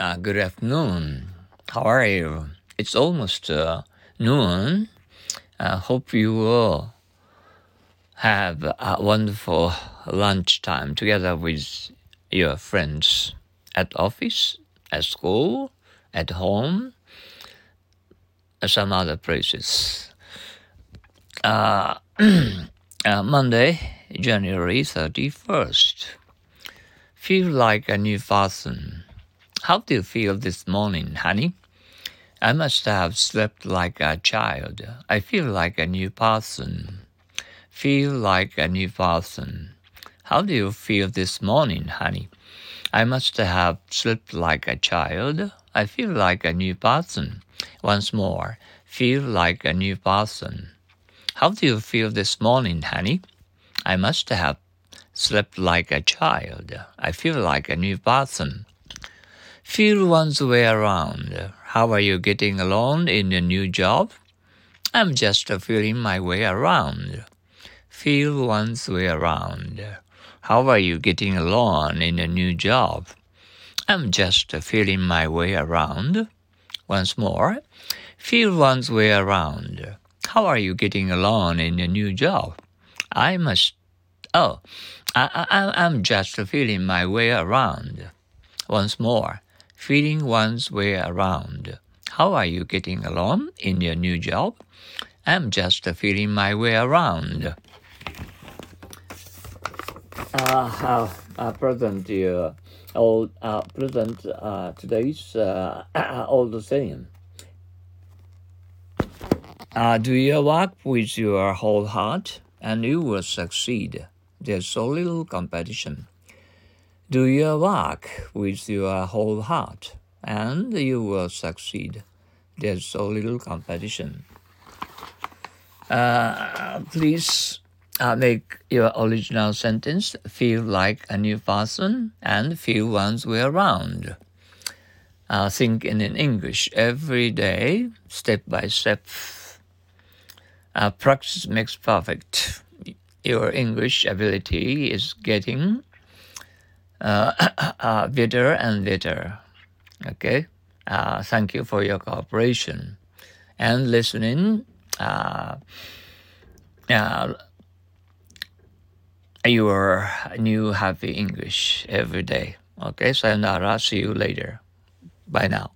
Uh, good afternoon. How are you? It's almost uh, noon. I hope you will have a wonderful lunchtime together with your friends at office, at school, at home, some other places. Uh, uh, Monday, January 31st. Feel like a new person. How do you feel this morning, honey? I must have slept like a child. I feel like a new person. Feel like a new person. How do you feel this morning, honey? I must have slept like a child. I feel like a new person. Once more, feel like a new person. How do you feel this morning, honey? I must have slept like a child. I feel like a new person. Feel one's way around. How are you getting along in your new job? I'm just feeling my way around. Feel one's way around. How are you getting along in a new job? I'm just feeling my way around. Once more, feel one's way around. How are you getting along in your new job? I must. Oh, I, I, I'm just feeling my way around. Once more, feeling one's way around. How are you getting along in your new job? I'm just feeling my way around. Uh, how uh, present uh, all uh, present uh, today's uh, all the same. Uh, do your work with your whole heart, and you will succeed. There's so little competition. Do your work with your whole heart, and you will succeed. There's so little competition. Uh, please uh, make your original sentence feel like a new person and feel one's way around. Uh, think in English every day, step by step. Uh, practice makes perfect. Your English ability is getting uh, uh, and better. Okay? Uh, thank you for your cooperation and listening. Uh, your new happy English every day. Okay, sayonara. See you later. Bye now.